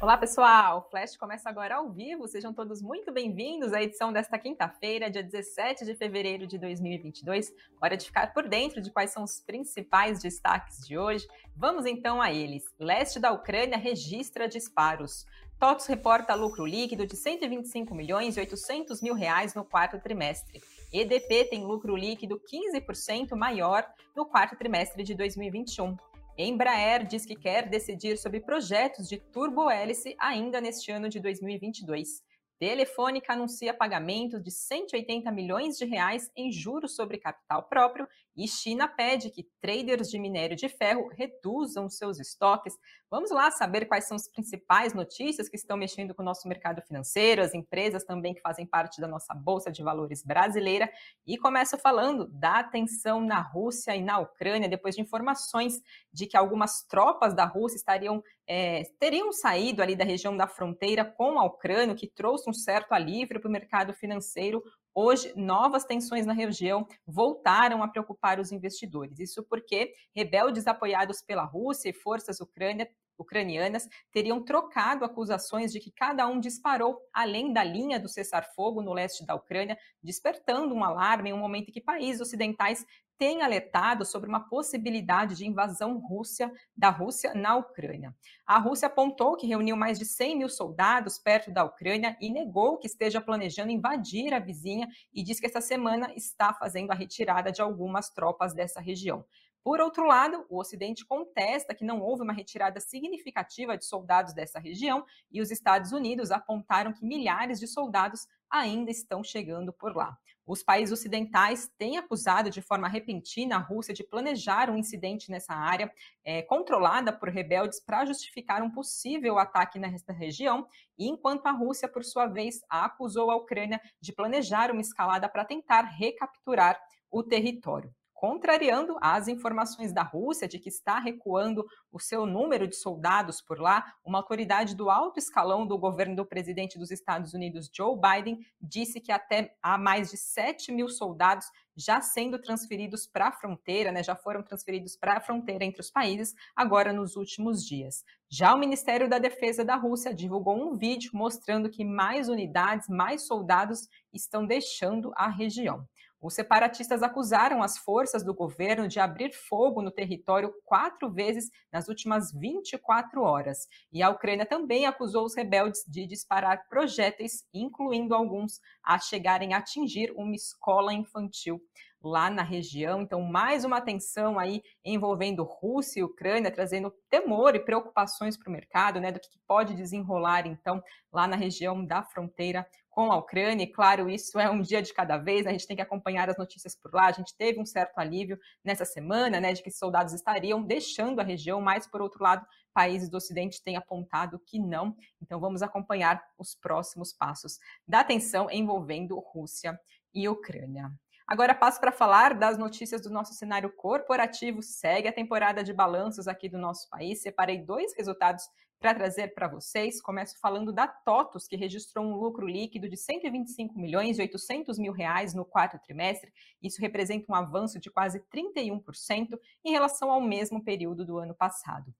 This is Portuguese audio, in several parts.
Olá, pessoal! O Flash começa agora ao vivo. Sejam todos muito bem-vindos à edição desta quinta-feira, dia 17 de fevereiro de 2022. Hora de ficar por dentro de quais são os principais destaques de hoje. Vamos então a eles. Leste da Ucrânia registra disparos. TOTS reporta lucro líquido de 125 milhões e 800 mil reais no quarto trimestre. EDP tem lucro líquido 15% maior no quarto trimestre de 2021. Embraer diz que quer decidir sobre projetos de turbohélice ainda neste ano de 2022. Telefônica anuncia pagamento de 180 milhões de reais em juros sobre capital próprio e China pede que traders de minério de ferro reduzam seus estoques. Vamos lá saber quais são as principais notícias que estão mexendo com o nosso mercado financeiro, as empresas também que fazem parte da nossa bolsa de valores brasileira. E começo falando da tensão na Rússia e na Ucrânia, depois de informações de que algumas tropas da Rússia estariam é, teriam saído ali da região da fronteira com a Ucrânia, que trouxe um certo alívio para o mercado financeiro. Hoje, novas tensões na região voltaram a preocupar os investidores. Isso porque rebeldes apoiados pela Rússia e forças ucrânia, ucranianas teriam trocado acusações de que cada um disparou além da linha do cessar-fogo no leste da Ucrânia, despertando um alarme em um momento em que países ocidentais tem alertado sobre uma possibilidade de invasão Rússia, da Rússia na Ucrânia. A Rússia apontou que reuniu mais de 100 mil soldados perto da Ucrânia e negou que esteja planejando invadir a vizinha e diz que essa semana está fazendo a retirada de algumas tropas dessa região. Por outro lado, o Ocidente contesta que não houve uma retirada significativa de soldados dessa região e os Estados Unidos apontaram que milhares de soldados ainda estão chegando por lá. Os países ocidentais têm acusado de forma repentina a Rússia de planejar um incidente nessa área, é, controlada por rebeldes, para justificar um possível ataque nesta região, enquanto a Rússia, por sua vez, acusou a Ucrânia de planejar uma escalada para tentar recapturar o território contrariando as informações da Rússia de que está recuando o seu número de soldados por lá. Uma autoridade do alto escalão do governo do presidente dos Estados Unidos, Joe Biden, disse que até há mais de 7 mil soldados já sendo transferidos para a fronteira, né, já foram transferidos para a fronteira entre os países, agora nos últimos dias. Já o Ministério da Defesa da Rússia divulgou um vídeo mostrando que mais unidades, mais soldados estão deixando a região. Os separatistas acusaram as forças do governo de abrir fogo no território quatro vezes nas últimas 24 horas. E a Ucrânia também acusou os rebeldes de disparar projéteis, incluindo alguns a chegarem a atingir uma escola infantil lá na região. Então, mais uma tensão aí envolvendo Rússia e Ucrânia, trazendo temor e preocupações para o mercado, né, do que pode desenrolar então lá na região da fronteira com a Ucrânia, e claro, isso é um dia de cada vez, né? a gente tem que acompanhar as notícias por lá. A gente teve um certo alívio nessa semana, né, de que soldados estariam deixando a região, mas por outro lado, países do Ocidente têm apontado que não. Então vamos acompanhar os próximos passos da tensão envolvendo Rússia e Ucrânia. Agora passo para falar das notícias do nosso cenário corporativo. Segue a temporada de balanços aqui do nosso país. Separei dois resultados para trazer para vocês. Começo falando da TOTUS, que registrou um lucro líquido de 125 milhões e 800 mil reais no quarto trimestre. Isso representa um avanço de quase 31% em relação ao mesmo período do ano passado.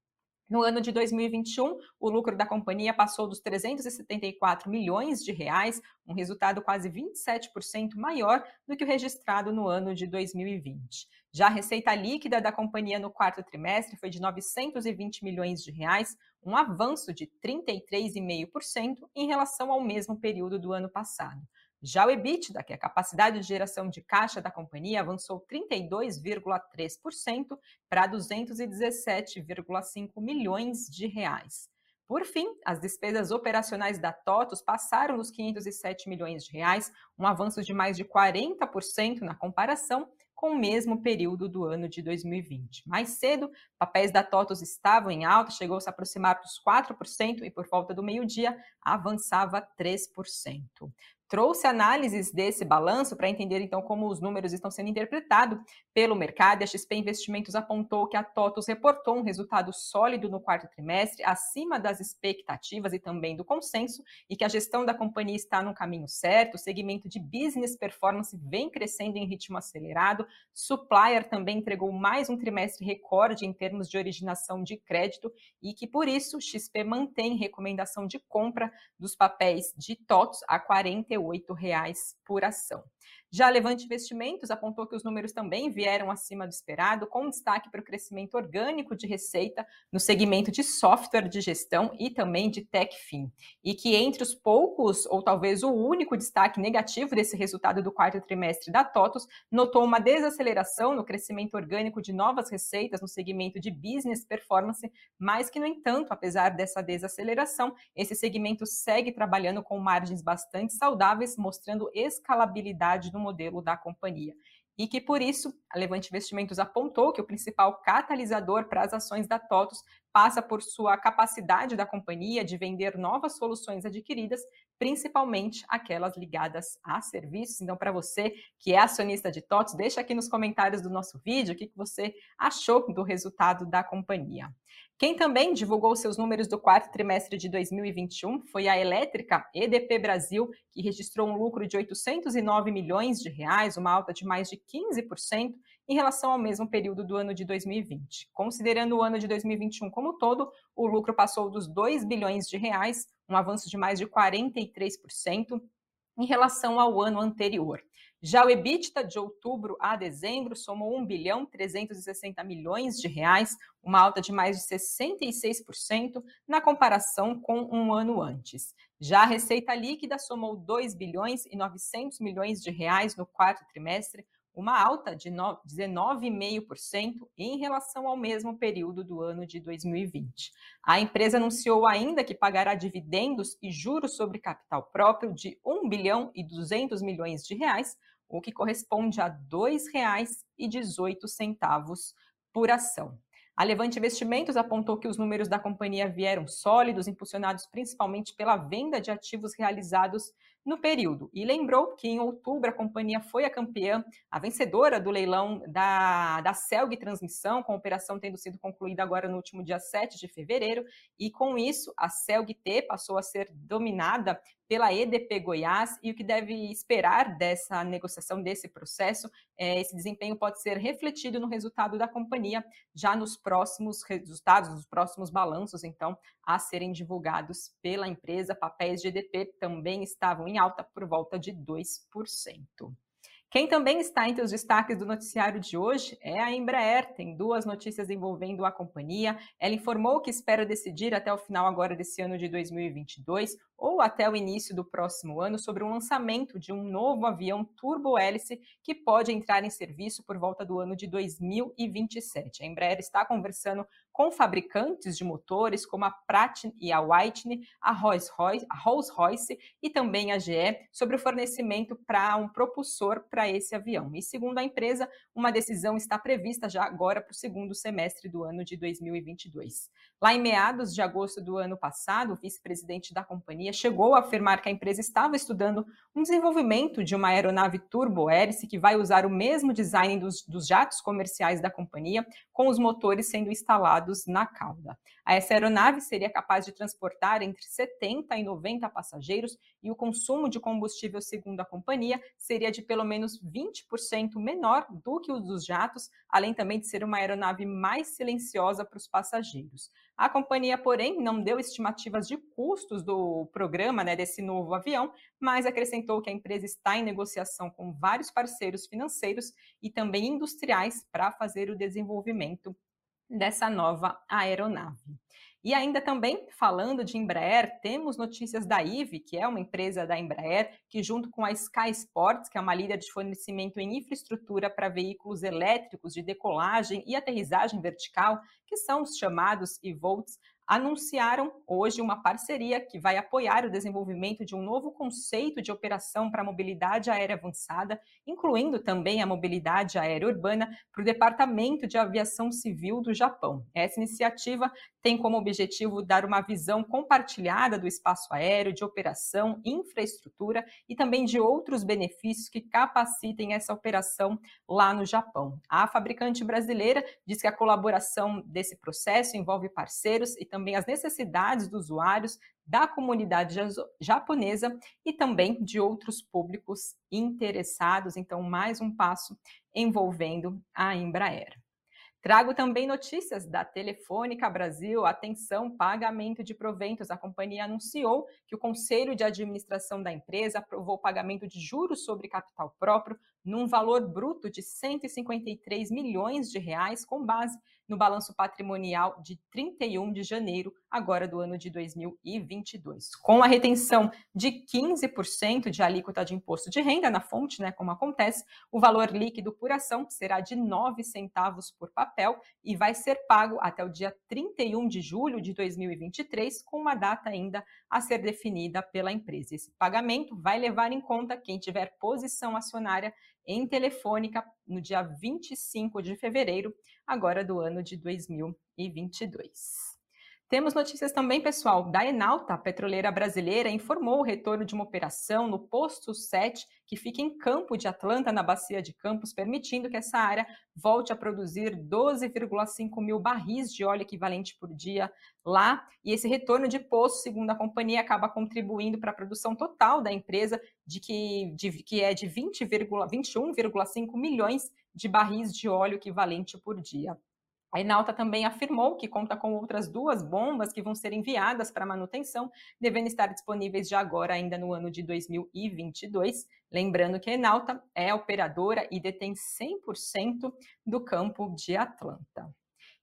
No ano de 2021, o lucro da companhia passou dos 374 milhões de reais, um resultado quase 27% maior do que o registrado no ano de 2020. Já a receita líquida da companhia no quarto trimestre foi de 920 milhões de reais, um avanço de 33,5% em relação ao mesmo período do ano passado. Já o EBITDA, que é a capacidade de geração de caixa da companhia, avançou 32,3% para 217,5 milhões de reais. Por fim, as despesas operacionais da TOTUS passaram dos 507 milhões de reais, um avanço de mais de 40% na comparação com o mesmo período do ano de 2020. Mais cedo, papéis da TOTUS estavam em alta, chegou a se aproximar dos 4% e por volta do meio-dia avançava 3%. Trouxe análises desse balanço para entender então como os números estão sendo interpretados pelo mercado. A XP Investimentos apontou que a TOTUS reportou um resultado sólido no quarto trimestre, acima das expectativas e também do consenso, e que a gestão da companhia está no caminho certo. O segmento de business performance vem crescendo em ritmo acelerado. Supplier também entregou mais um trimestre recorde em termos de originação de crédito e que por isso XP mantém recomendação de compra dos papéis de TOTUS a 48 reais por ação. Já Levante Investimentos apontou que os números também vieram acima do esperado, com destaque para o crescimento orgânico de receita no segmento de software de gestão e também de TechFin. E que entre os poucos, ou talvez o único destaque negativo desse resultado do quarto trimestre da TOTUS, notou uma desaceleração no crescimento orgânico de novas receitas no segmento de business performance, mas que, no entanto, apesar dessa desaceleração, esse segmento segue trabalhando com margens bastante saudáveis, mostrando escalabilidade modelo da companhia. E que, por isso, a Levante Investimentos apontou que o principal catalisador para as ações da TOTUS passa por sua capacidade da companhia de vender novas soluções adquiridas, principalmente aquelas ligadas a serviços. Então, para você que é acionista de TOTUS, deixa aqui nos comentários do nosso vídeo o que você achou do resultado da companhia. Quem também divulgou seus números do quarto trimestre de 2021 foi a elétrica EDP Brasil, que registrou um lucro de 809 milhões de reais, uma alta de mais de 15% em relação ao mesmo período do ano de 2020. Considerando o ano de 2021 como todo, o lucro passou dos 2 bilhões de reais, um avanço de mais de 43% em relação ao ano anterior. Já o EBITDA de outubro a dezembro somou 1 bilhão 360 milhões de reais, uma alta de mais de 66% na comparação com um ano antes. Já a receita líquida somou 2 bilhões e 900 milhões de reais no quarto trimestre, uma alta de 19,5% em relação ao mesmo período do ano de 2020. A empresa anunciou ainda que pagará dividendos e juros sobre capital próprio de 1 bilhão e 200 milhões de reais, o que corresponde a R$ 2,18 por ação. A Levante Investimentos apontou que os números da companhia vieram sólidos, impulsionados principalmente pela venda de ativos realizados no período. E lembrou que em outubro a companhia foi a campeã, a vencedora do leilão da, da Celg Transmissão, com a operação tendo sido concluída agora no último dia 7 de fevereiro, e com isso a Celg T passou a ser dominada pela EDP Goiás e o que deve esperar dessa negociação, desse processo, é, esse desempenho pode ser refletido no resultado da companhia já nos próximos resultados, nos próximos balanços, então, a serem divulgados pela empresa. Papéis de EDP também estavam em alta por volta de 2%. Quem também está entre os destaques do noticiário de hoje é a Embraer. Tem duas notícias envolvendo a companhia. Ela informou que espera decidir até o final agora desse ano de 2022 ou até o início do próximo ano sobre o lançamento de um novo avião turbo-hélice que pode entrar em serviço por volta do ano de 2027. A Embraer está conversando com fabricantes de motores como a Pratt e a Whitney, a Rolls-Royce e também a GE sobre o fornecimento para um propulsor para esse avião. E segundo a empresa, uma decisão está prevista já agora para o segundo semestre do ano de 2022. Lá em meados de agosto do ano passado, o vice-presidente da companhia chegou a afirmar que a empresa estava estudando um desenvolvimento de uma aeronave turbo-hélice que vai usar o mesmo design dos, dos jatos comerciais da companhia, com os motores sendo instalados na cauda. Essa aeronave seria capaz de transportar entre 70 e 90 passageiros e o consumo de combustível, segundo a companhia, seria de pelo menos 20% menor do que o dos jatos, além também de ser uma aeronave mais silenciosa para os passageiros. A companhia, porém, não deu estimativas de custos do programa, né, desse novo avião, mas acrescentou que a empresa está em negociação com vários parceiros financeiros e também industriais para fazer o desenvolvimento dessa nova aeronave. E ainda também, falando de Embraer, temos notícias da IVE, que é uma empresa da Embraer, que junto com a Sky Sports, que é uma líder de fornecimento em infraestrutura para veículos elétricos de decolagem e aterrissagem vertical, que são os chamados e-volts, anunciaram hoje uma parceria que vai apoiar o desenvolvimento de um novo conceito de operação para a mobilidade aérea avançada, incluindo também a mobilidade aérea urbana, para o Departamento de Aviação Civil do Japão. Essa iniciativa tem como objetivo dar uma visão compartilhada do espaço aéreo, de operação, infraestrutura e também de outros benefícios que capacitem essa operação lá no Japão. A fabricante brasileira diz que a colaboração desse processo envolve parceiros e também as necessidades dos usuários, da comunidade japonesa e também de outros públicos interessados. Então, mais um passo envolvendo a Embraer. Trago também notícias da Telefônica Brasil. Atenção, pagamento de proventos. A companhia anunciou que o Conselho de Administração da empresa aprovou o pagamento de juros sobre capital próprio num valor bruto de 153 milhões de reais, com base no balanço patrimonial de 31 de janeiro, agora do ano de 2022. Com a retenção de 15% de alíquota de imposto de renda na fonte, né, como acontece, o valor líquido por ação será de 9 centavos por papel e vai ser pago até o dia 31 de julho de 2023, com uma data ainda a ser definida pela empresa. Esse pagamento vai levar em conta quem tiver posição acionária em Telefônica no dia 25 de fevereiro, agora do ano de 2022. Temos notícias também, pessoal, da Enalta, a petroleira brasileira, informou o retorno de uma operação no posto 7, que fica em Campo de Atlanta, na Bacia de Campos, permitindo que essa área volte a produzir 12,5 mil barris de óleo equivalente por dia lá. E esse retorno de poço, segundo a companhia, acaba contribuindo para a produção total da empresa, de que, de, que é de 21,5 milhões de barris de óleo equivalente por dia. A Enalta também afirmou que conta com outras duas bombas que vão ser enviadas para manutenção, devendo estar disponíveis já agora, ainda no ano de 2022. Lembrando que a Enalta é operadora e detém 100% do campo de Atlanta.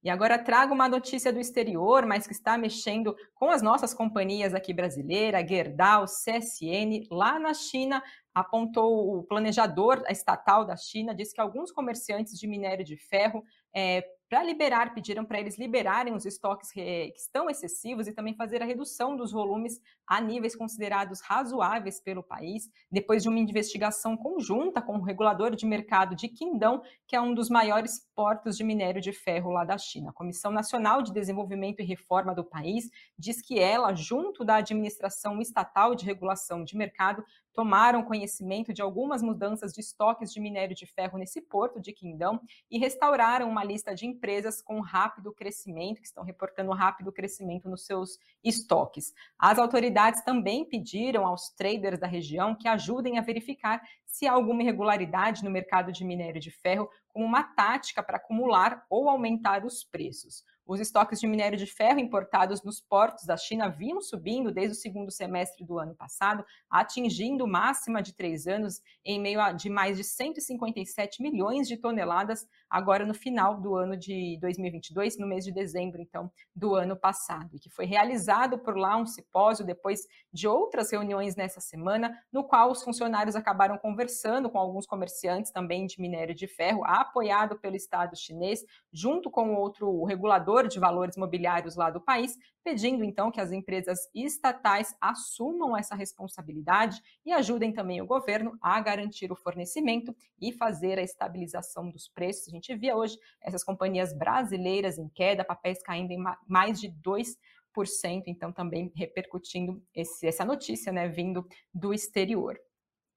E agora trago uma notícia do exterior, mas que está mexendo com as nossas companhias aqui brasileiras, Gerdau, CSN, lá na China, apontou o planejador estatal da China, disse que alguns comerciantes de minério de ferro é, para liberar, pediram para eles liberarem os estoques que estão excessivos e também fazer a redução dos volumes a níveis considerados razoáveis pelo país, depois de uma investigação conjunta com o regulador de mercado de Qingdao, que é um dos maiores portos de minério de ferro lá da China. A Comissão Nacional de Desenvolvimento e Reforma do país diz que ela, junto da Administração Estatal de Regulação de Mercado, tomaram conhecimento de algumas mudanças de estoques de minério de ferro nesse porto de Quindão e restauraram uma lista de empresas com rápido crescimento, que estão reportando rápido crescimento nos seus estoques. As autoridades também pediram aos traders da região que ajudem a verificar se há alguma irregularidade no mercado de minério de ferro, como uma tática para acumular ou aumentar os preços. Os estoques de minério de ferro importados nos portos da China vinham subindo desde o segundo semestre do ano passado, atingindo máxima de três anos em meio a de mais de 157 milhões de toneladas, agora no final do ano de 2022, no mês de dezembro, então, do ano passado, e que foi realizado por lá um simpósio depois de outras reuniões nessa semana, no qual os funcionários acabaram conversando com alguns comerciantes também de minério de ferro, apoiado pelo Estado chinês, junto com outro regulador de valores imobiliários lá do país, pedindo então que as empresas estatais assumam essa responsabilidade e ajudem também o governo a garantir o fornecimento e fazer a estabilização dos preços. A gente via hoje essas companhias brasileiras em queda, papéis caindo em mais de 2%, então também repercutindo esse, essa notícia, né, vindo do exterior.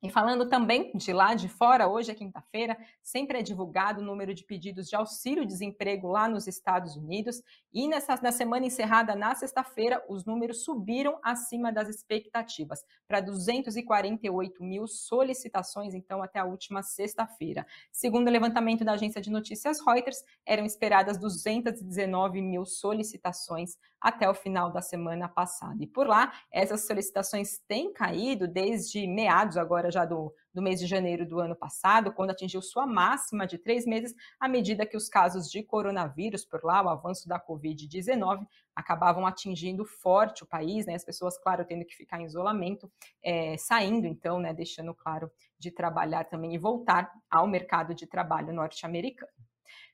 E falando também de lá de fora, hoje é quinta-feira, sempre é divulgado o número de pedidos de auxílio-desemprego lá nos Estados Unidos. E nessa, na semana encerrada na sexta-feira, os números subiram acima das expectativas, para 248 mil solicitações, então, até a última sexta-feira. Segundo o levantamento da agência de notícias Reuters, eram esperadas 219 mil solicitações até o final da semana passada. E por lá, essas solicitações têm caído desde meados agora já do, do mês de janeiro do ano passado, quando atingiu sua máxima de três meses, à medida que os casos de coronavírus por lá, o avanço da Covid-19, acabavam atingindo forte o país, né? As pessoas, claro, tendo que ficar em isolamento, é, saindo, então, né? Deixando claro de trabalhar também e voltar ao mercado de trabalho norte-americano.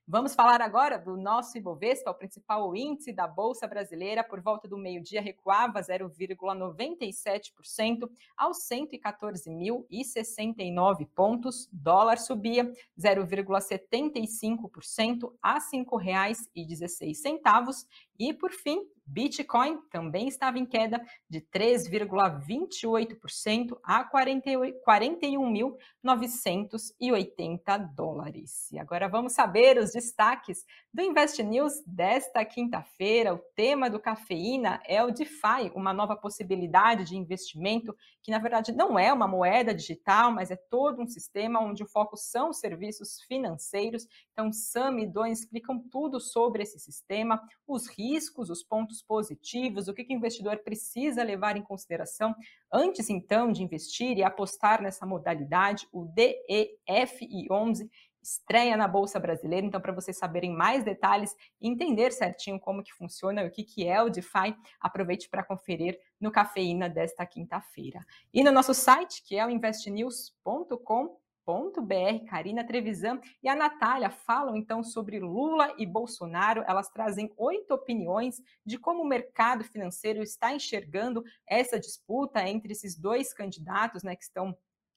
Vamos falar agora do nosso Ibovespa, o principal índice da Bolsa Brasileira, por volta do meio-dia recuava 0,97% aos 114.069 pontos. Dólar subia 0,75% a R$ 5,16. E por fim, Bitcoin também estava em queda de 3,28% a 41.980 dólares. E agora vamos saber os destaques do Invest News desta quinta-feira. O tema do cafeína é o DeFi, uma nova possibilidade de investimento que, na verdade, não é uma moeda digital, mas é todo um sistema onde o foco são os serviços financeiros. Então, Sam e Don explicam tudo sobre esse sistema, os riscos, os pontos pontos positivos, o que, que o investidor precisa levar em consideração antes, então, de investir e apostar nessa modalidade, o DEFI11 estreia na Bolsa Brasileira. Então, para vocês saberem mais detalhes e entender certinho como que funciona e o que, que é o DeFi, aproveite para conferir no Cafeína desta quinta-feira. E no nosso site, que é o investnews.com br Karina Trevisan e a Natália falam então sobre Lula e Bolsonaro. Elas trazem oito opiniões de como o mercado financeiro está enxergando essa disputa entre esses dois candidatos, né, que estão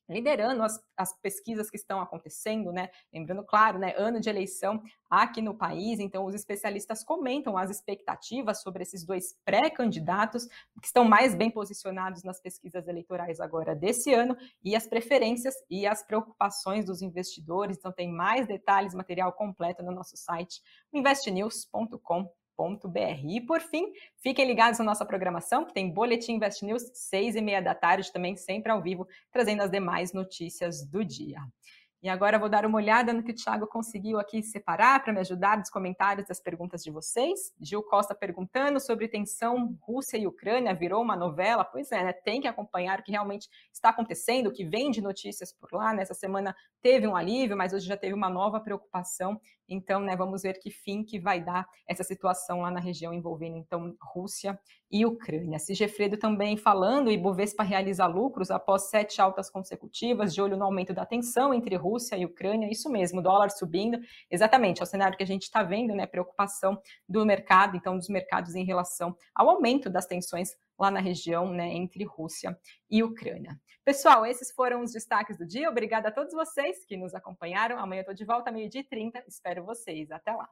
liderando as, as, pesquisas que estão acontecendo, né? Lembrando, claro, né, ano de eleição aqui no país, então os especialistas comentam as expectativas sobre esses dois pré-candidatos que estão mais bem posicionados nas pesquisas eleitorais agora desse ano e as preferências e as preocupações dos investidores. Então tem mais detalhes, material completo no nosso site e por fim, fiquem ligados na nossa programação, que tem Boletim Invest News, seis e meia da tarde, também sempre ao vivo, trazendo as demais notícias do dia. E agora vou dar uma olhada no que o Thiago conseguiu aqui separar para me ajudar nos comentários das perguntas de vocês. Gil Costa perguntando sobre tensão Rússia e Ucrânia, virou uma novela? Pois é, né? Tem que acompanhar o que realmente está acontecendo, o que vem de notícias por lá. Nessa semana teve um alívio, mas hoje já teve uma nova preocupação. Então, né, vamos ver que fim que vai dar essa situação lá na região envolvendo então Rússia e Ucrânia. Sigefredo também falando, e Bovespa realiza lucros após sete altas consecutivas, de olho no aumento da tensão entre Rússia e Ucrânia. Isso mesmo, dólar subindo. Exatamente, é o cenário que a gente está vendo, né? Preocupação do mercado, então, dos mercados em relação ao aumento das tensões lá na região, né, entre Rússia e Ucrânia. Pessoal, esses foram os destaques do dia. Obrigada a todos vocês que nos acompanharam. Amanhã eu estou de volta, meio-dia e 30. Espero vocês. Até lá.